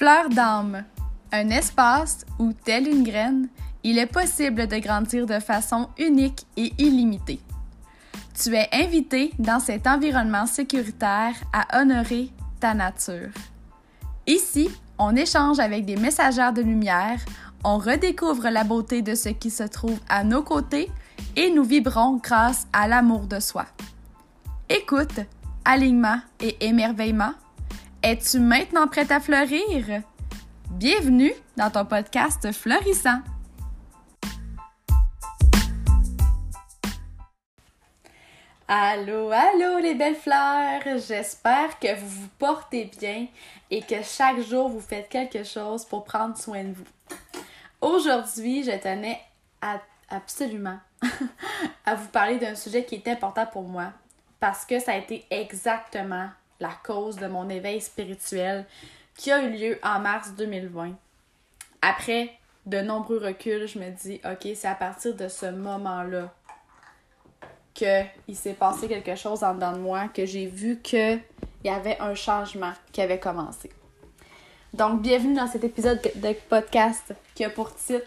Fleur d'âme, un espace où, telle une graine, il est possible de grandir de façon unique et illimitée. Tu es invité dans cet environnement sécuritaire à honorer ta nature. Ici, on échange avec des messagères de lumière, on redécouvre la beauté de ce qui se trouve à nos côtés et nous vibrons grâce à l'amour de soi. Écoute, alignement et émerveillement. Es-tu maintenant prête à fleurir? Bienvenue dans ton podcast Fleurissant. Allô, allô les belles fleurs! J'espère que vous vous portez bien et que chaque jour vous faites quelque chose pour prendre soin de vous. Aujourd'hui, je tenais absolument à vous parler d'un sujet qui est important pour moi parce que ça a été exactement la cause de mon éveil spirituel qui a eu lieu en mars 2020. Après de nombreux reculs, je me dis, OK, c'est à partir de ce moment-là qu'il s'est passé quelque chose en dedans de moi, que j'ai vu qu'il y avait un changement qui avait commencé. Donc, bienvenue dans cet épisode de podcast qui a pour titre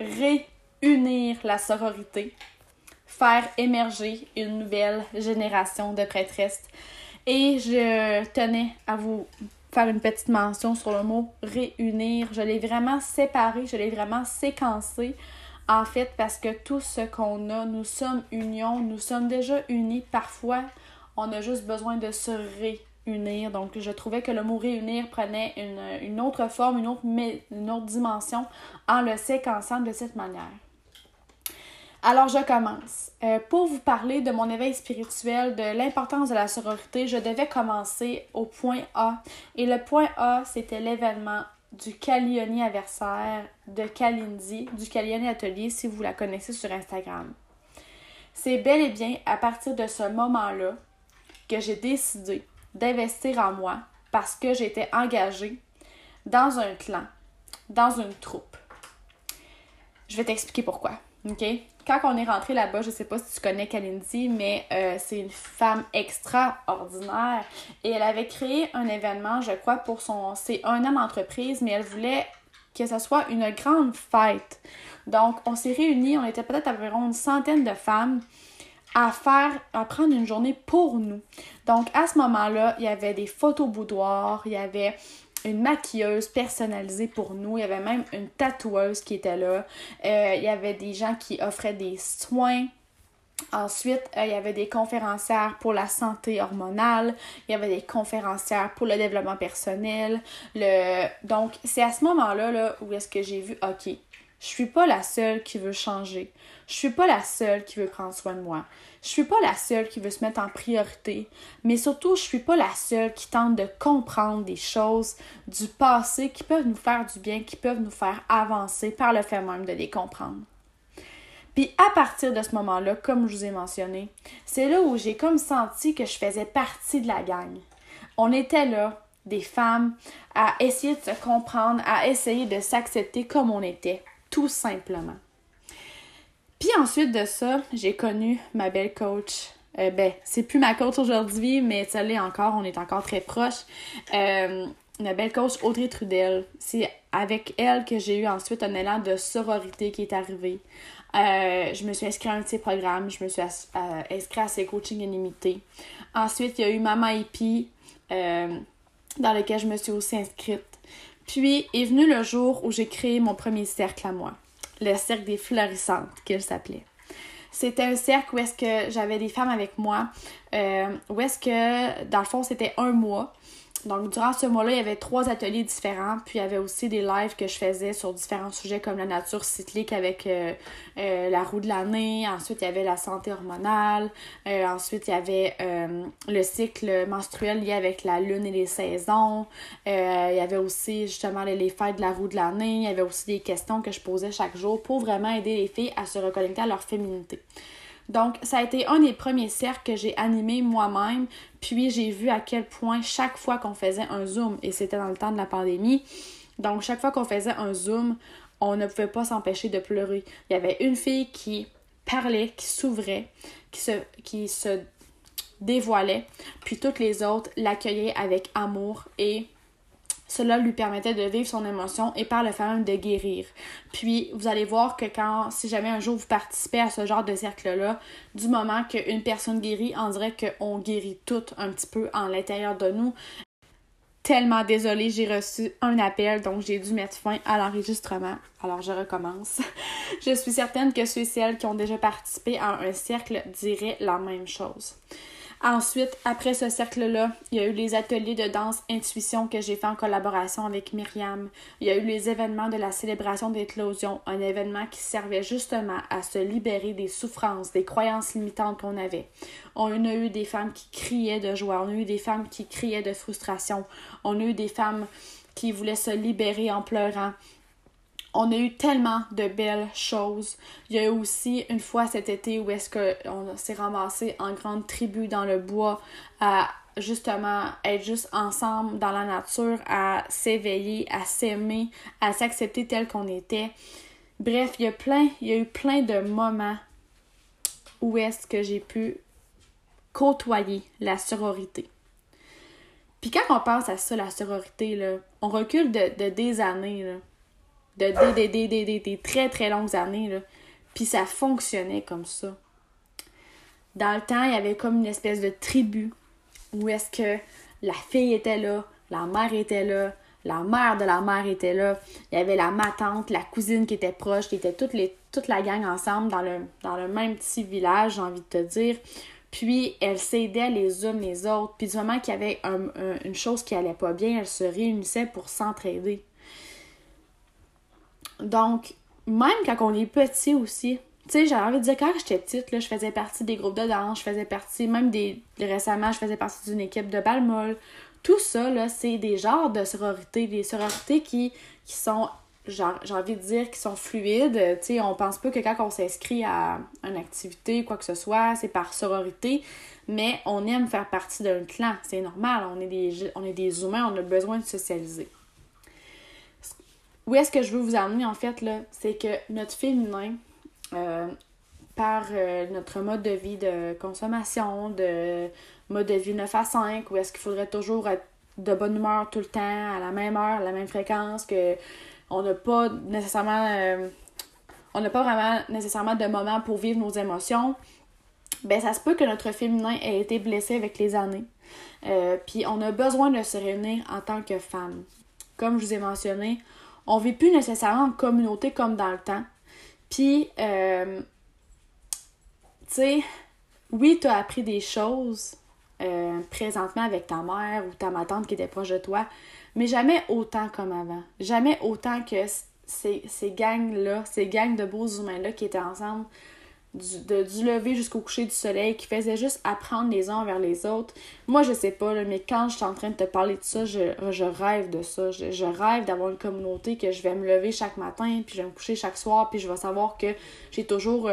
Réunir la sororité, faire émerger une nouvelle génération de prêtresses. Et je tenais à vous faire une petite mention sur le mot réunir. Je l'ai vraiment séparé, je l'ai vraiment séquencé en fait, parce que tout ce qu'on a, nous sommes union, nous sommes déjà unis. Parfois, on a juste besoin de se réunir. Donc, je trouvais que le mot réunir prenait une, autre forme, une autre, une autre dimension en le séquençant de cette manière. Alors, je commence. Euh, pour vous parler de mon éveil spirituel, de l'importance de la sororité, je devais commencer au point A. Et le point A, c'était l'événement du Calioni Aversaire de Kalindi, du Calioni Atelier, si vous la connaissez sur Instagram. C'est bel et bien à partir de ce moment-là que j'ai décidé d'investir en moi parce que j'étais engagée dans un clan, dans une troupe. Je vais t'expliquer pourquoi, ok? Quand on est rentré là-bas, je sais pas si tu connais Kalindi, mais euh, c'est une femme extraordinaire et elle avait créé un événement, je crois, pour son. C'est un an d'entreprise, mais elle voulait que ce soit une grande fête. Donc, on s'est réunis, on était peut-être environ une centaine de femmes à faire, à prendre une journée pour nous. Donc, à ce moment-là, il y avait des photos boudoirs, il y avait une maquilleuse personnalisée pour nous. Il y avait même une tatoueuse qui était là. Euh, il y avait des gens qui offraient des soins. Ensuite, euh, il y avait des conférencières pour la santé hormonale, il y avait des conférencières pour le développement personnel. Le... Donc, c'est à ce moment-là là, où est-ce que j'ai vu, OK, je suis pas la seule qui veut changer. Je suis pas la seule qui veut prendre soin de moi. Je suis pas la seule qui veut se mettre en priorité, mais surtout je suis pas la seule qui tente de comprendre des choses du passé qui peuvent nous faire du bien, qui peuvent nous faire avancer par le fait même de les comprendre. Puis à partir de ce moment-là, comme je vous ai mentionné, c'est là où j'ai comme senti que je faisais partie de la gang. On était là, des femmes, à essayer de se comprendre, à essayer de s'accepter comme on était tout simplement. Puis ensuite de ça, j'ai connu ma belle coach. Euh, ben, c'est plus ma coach aujourd'hui, mais ça l'est encore, on est encore très proches. Euh, ma belle coach Audrey Trudel. C'est avec elle que j'ai eu ensuite un élan de sororité qui est arrivé. Euh, je me suis inscrite à un de ses programmes, je me suis inscrite à ses coachings illimités. Ensuite, il y a eu Mama Hippie, dans lequel je me suis aussi inscrite. Puis est venu le jour où j'ai créé mon premier cercle à moi, le cercle des florissantes, qu'il s'appelait. C'était un cercle où est-ce que j'avais des femmes avec moi, euh, où est-ce que, dans le fond, c'était un mois. Donc, durant ce mois-là, il y avait trois ateliers différents. Puis, il y avait aussi des lives que je faisais sur différents sujets comme la nature cyclique avec euh, euh, la roue de l'année. Ensuite, il y avait la santé hormonale. Ensuite, il y avait le cycle menstruel lié avec la lune et les saisons. il y avait aussi justement les fêtes de la roue de l'année. Il y avait aussi des questions que je posais chaque jour pour vraiment aider les filles à se reconnecter à leur féminité. Donc, ça a été un des premiers cercles que j'ai animé moi-même. Puis, j'ai vu à quel point chaque fois qu'on faisait un Zoom, et c'était dans le temps de la pandémie, donc chaque fois qu'on faisait un Zoom, on ne pouvait pas s'empêcher de pleurer. Il y avait une fille qui parlait, qui s'ouvrait, qui se, qui se dévoilait, puis toutes les autres l'accueillaient avec amour et Cela lui permettait de vivre son émotion et par le fait même de guérir. Puis, vous allez voir que quand, si jamais un jour vous participez à ce genre de cercle-là, du moment qu'une personne guérit, on dirait qu'on guérit toutes un petit peu en l'intérieur de nous. Tellement désolée, j'ai reçu un appel, donc j'ai dû mettre fin à l'enregistrement. Alors je recommence. je suis certaine que ceux et celles qui ont déjà participé à un cercle diraient la même chose. Ensuite, après ce cercle-là, il y a eu les ateliers de danse intuition que j'ai fait en collaboration avec Myriam. Il y a eu les événements de la célébration d'éclosion, un événement qui servait justement à se libérer des souffrances, des croyances limitantes qu'on avait. On a eu des femmes qui criaient de joie, on a eu des femmes qui criaient de frustration, on a eu des femmes qui voulaient se libérer en pleurant. On a eu tellement de belles choses. Il y a eu aussi une fois cet été où est-ce qu'on s'est ramassé en grande tribu dans le bois à justement être juste ensemble dans la nature, à s'éveiller, à s'aimer, à s'accepter tel qu'on était. Bref, il y a plein, il y a eu plein de moments où est-ce que j'ai pu côtoyer la sororité. Puis quand on pense à ça, la sororité, on recule de, de des années. De des, très très longues années. Puis ça fonctionnait comme ça. Dans le temps, il y avait comme une espèce de tribu où est-ce que la fille était là, la mère était là, la mère de la mère était là, il y avait la matante, la cousine qui était proche, qui était toutes les, toute la gang ensemble dans le, dans le même petit village, j'ai envie de te dire. Puis elles s'aidaient les unes les autres. Puis du moment qu'il y avait une chose qui allait pas bien, elles se réunissaient pour s'entraider. Donc, même quand on est petit aussi, tu sais, j'ai envie de dire, quand j'étais petite, là, je faisais partie des groupes de danse, je faisais partie, même des. Récemment, je faisais partie d'une équipe de balmol. Tout ça, là, c'est des genres de sororités, des sororités qui, qui sont, j'ai envie de dire, qui sont fluides. Tu sais, on pense pas que quand on s'inscrit à une activité, quoi que ce soit, c'est par sororité, mais on aime faire partie d'un clan. C'est normal, on est, des, on est des humains, on a besoin de socialiser où est-ce que je veux vous amener en fait là, c'est que notre féminin, euh, par euh, notre mode de vie de consommation, de mode de vie 9 à 5, où est-ce qu'il faudrait toujours être de bonne humeur tout le temps, à la même heure, à la même fréquence, que on n'a pas nécessairement euh, on n'a pas vraiment nécessairement de moment pour vivre nos émotions, ben ça se peut que notre féminin ait été blessé avec les années. Puis on a besoin de se réunir en tant que femme. Comme je vous ai mentionné, on vit plus nécessairement en communauté comme dans le temps. Puis, euh, tu sais, oui, tu as appris des choses euh, présentement avec ta mère ou ta ma tante qui était proche de toi, mais jamais autant comme avant. Jamais autant que ces, ces gangs-là, ces gangs de beaux humains-là qui étaient ensemble du, lever jusqu'au coucher du soleil, qui faisait juste apprendre les uns vers les autres. Moi, je sais pas, mais quand je suis en train de te parler de ça, je, rêve de ça. Je, rêve d'avoir une communauté que je vais me lever chaque matin, puis je vais me coucher chaque soir, puis je vais savoir que j'ai toujours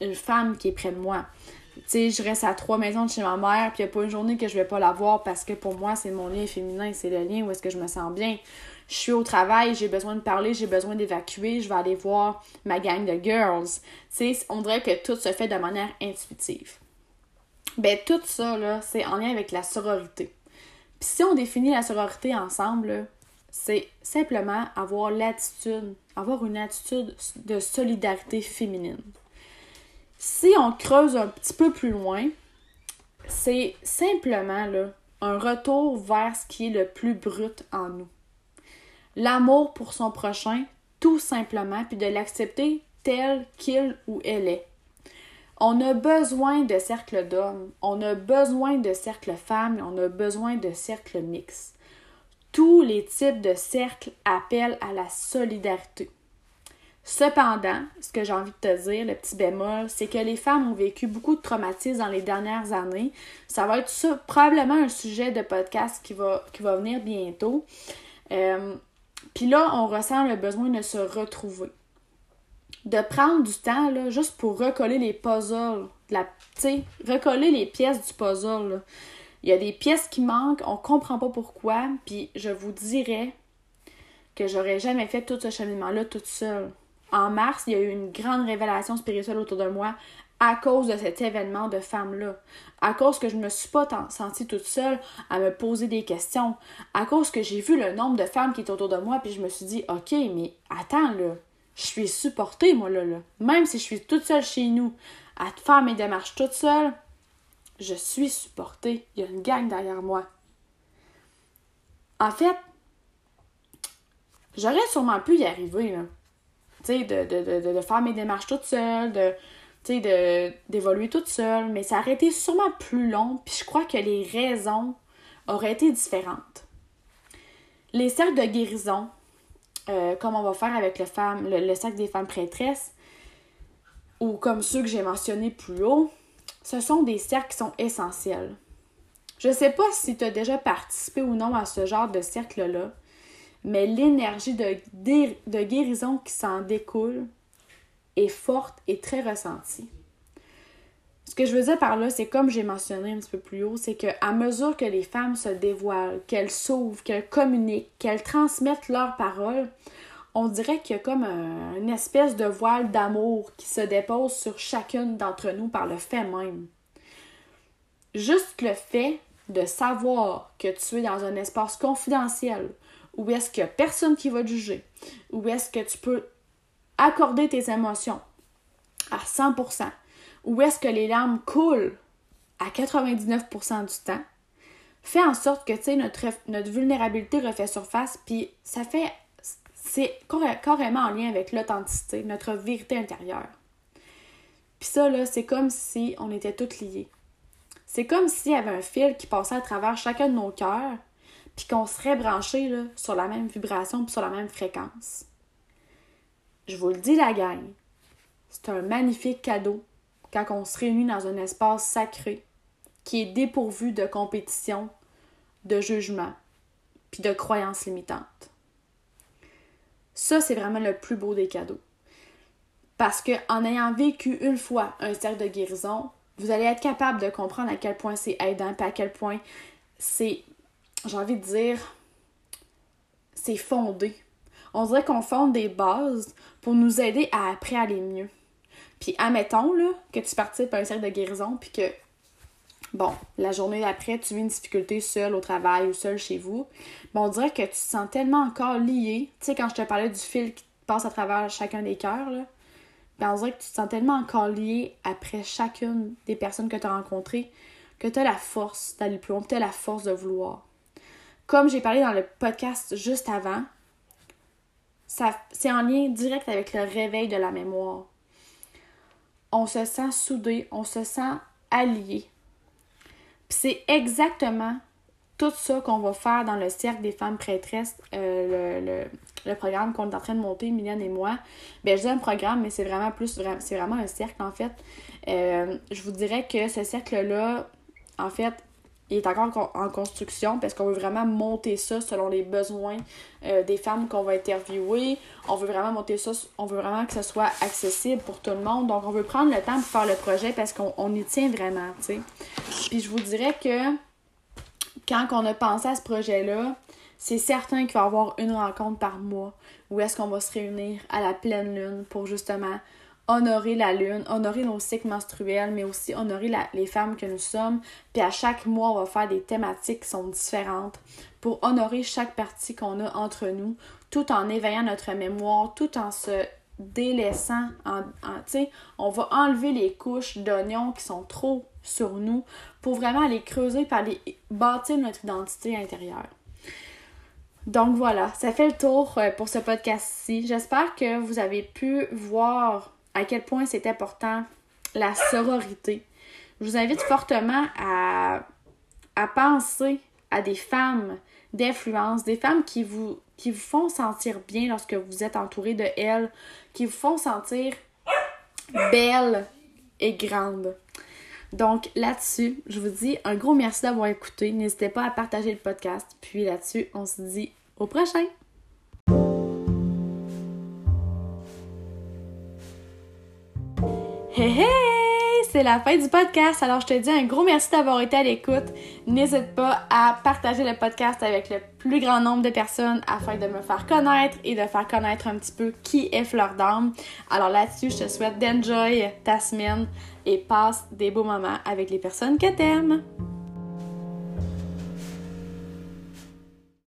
une femme qui est près de moi. Tu sais, je reste à trois maisons de chez ma mère, puis il n'y a pas une journée que je vais pas la voir parce que pour moi, c'est mon lien féminin, c'est le lien où est-ce que je me sens bien je suis au travail, j'ai besoin de parler, j'ai besoin d'évacuer, je vais aller voir ma gang de girls. On dirait que tout se fait de manière intuitive. Ben, tout ça, là, c'est en lien avec la sororité. Puis si on définit la sororité ensemble, c'est simplement avoir l'attitude, avoir une attitude de solidarité féminine. Si on creuse un petit peu plus loin, c'est simplement là, un retour vers ce qui est le plus brut en nous l'amour pour son prochain, tout simplement, puis de l'accepter tel qu'il ou elle est. On a besoin de cercles d'hommes, on a besoin de cercles femmes, on a besoin de cercles mixtes. Tous les types de cercles appellent à la solidarité. Cependant, ce que j'ai envie de te dire, le petit bémol, c'est que les femmes ont vécu beaucoup de traumatismes dans les dernières années. Ça va être probablement un sujet de podcast qui va, qui va venir bientôt. Euh, puis là, on ressent le besoin de se retrouver. De prendre du temps, là, juste pour recoller les puzzles. La, recoller les pièces du puzzle. Il y a des pièces qui manquent, on comprend pas pourquoi, puis je vous dirais que j'aurais jamais fait tout ce cheminement-là toute seule. En mars, il y a eu une grande révélation spirituelle autour de moi à cause de cet événement de femme-là. À cause que je ne me suis pas sentie toute seule à me poser des questions. À cause que j'ai vu le nombre de femmes qui étaient autour de moi, puis je me suis dit, OK, mais attends, là, je suis supportée, moi, là, là. Même si je suis toute seule chez nous, à faire mes démarches toute seule, je suis supportée. Il y a une gang derrière moi. En fait, j'aurais sûrement pu y arriver, là. Tu sais, de, de, de, faire mes démarches toute seule, de tu sais, d'évoluer toute seule, mais ça aurait été sûrement plus long, puis je crois que les raisons auraient été différentes. Les cercles de guérison, euh, comme on va faire avec le, femme, le, cercle des femmes prêtresses, ou comme ceux que j'ai mentionnés plus haut, ce sont des cercles qui sont essentiels. Je sais pas si tu as déjà participé ou non à ce genre de cercle-là, mais l'énergie de, de guérison qui s'en découle, est forte et très ressentie. Ce que je veux dire par là, c'est comme j'ai mentionné un petit peu plus haut, c'est qu'à mesure que les femmes se dévoilent, qu'elles s'ouvrent, qu'elles communiquent, qu'elles transmettent leurs paroles, on dirait qu'il y a comme une espèce de voile d'amour qui se dépose sur chacune d'entre nous par le fait même. Juste le fait de savoir que tu es dans un espace confidentiel, où est-ce qu'il n'y a personne qui va te juger, où est-ce que tu peux accorder tes émotions à 100%, ou est-ce que les larmes coulent à 99% du temps, fait en sorte que, tu notre, notre vulnérabilité refait surface, puis ça fait, c'est carrément en lien avec l'authenticité, notre vérité intérieure. Puis ça, là, c'est comme si on était toutes liées. C'est comme s'il y avait un fil qui passait à travers chacun de nos cœurs, puis qu'on serait branchés là, sur la même vibration, puis sur la même fréquence. Je vous le dis, la gang, c'est un magnifique cadeau quand on se réunit dans un espace sacré qui est dépourvu de compétition, de jugement, puis de croyances limitantes. Ça, c'est vraiment le plus beau des cadeaux. Parce que en ayant vécu une fois un cercle de guérison, vous allez être capable de comprendre à quel point c'est aidant, puis à quel point c'est, j'ai envie de dire, c'est fondé on dirait qu'on fonde des bases pour nous aider à après aller mieux. Puis admettons là, que tu participes à un cercle de guérison, puis que, bon, la journée d'après, tu vis une difficulté seule au travail ou seule chez vous, bon, on dirait que tu te sens tellement encore lié. Tu sais, quand je te parlais du fil qui passe à travers chacun des cœurs, là, ben on dirait que tu te sens tellement encore lié après chacune des personnes que tu as rencontrées que tu as la force d'aller plus loin, tu as la force de vouloir. Comme j'ai parlé dans le podcast juste avant, c'est en lien direct avec le réveil de la mémoire. On se sent soudé, on se sent allié. C'est exactement tout ça qu'on va faire dans le cercle des femmes prêtresses, euh, le, programme qu'on est en train de monter, Mylène et moi. Ben, je dis un programme, mais c'est vraiment plus, c'est vraiment un cercle en fait. Euh, je vous dirais que ce cercle-là, en fait, il est encore en construction parce qu'on veut vraiment monter ça selon les besoins euh, des femmes qu'on va interviewer. On veut vraiment monter ça, on veut vraiment que ce soit accessible pour tout le monde. Donc, on veut prendre le temps pour faire le projet parce qu'on y tient vraiment, tu sais. Puis, je vous dirais que quand on a pensé à ce projet-là, c'est certain qu'il va y avoir une rencontre par mois où est-ce qu'on va se réunir à la pleine lune pour justement honorer la lune, honorer nos cycles menstruels, mais aussi honorer les femmes que nous sommes. Puis à chaque mois, on va faire des thématiques qui sont différentes pour honorer chaque partie qu'on a entre nous, tout en éveillant notre mémoire, tout en se délaissant. En, en on va enlever les couches d'oignons qui sont trop sur nous pour vraiment les creuser par aller bâtir notre identité intérieure. Donc voilà, ça fait le tour euh, pour ce podcast-ci. J'espère que vous avez pu voir à quel point c'est important la sororité. Je vous invite fortement à, penser à des femmes d'influence, des femmes qui vous, qui vous font sentir bien lorsque vous êtes entouré de elles, qui vous font sentir belle et grande. Donc là-dessus, je vous dis un gros merci d'avoir écouté. N'hésitez pas à partager le podcast. Puis là-dessus, on se dit au prochain! Hey hey! c'est la fin du podcast. Alors, je te dis un gros merci d'avoir été à l'écoute. N'hésite pas à partager le podcast avec le plus grand nombre de personnes afin de me faire connaître et de faire connaître un petit peu qui est Fleur d'âme. Alors là-dessus, je te souhaite d'enjoy ta semaine et passe des beaux moments avec les personnes que t'aimes.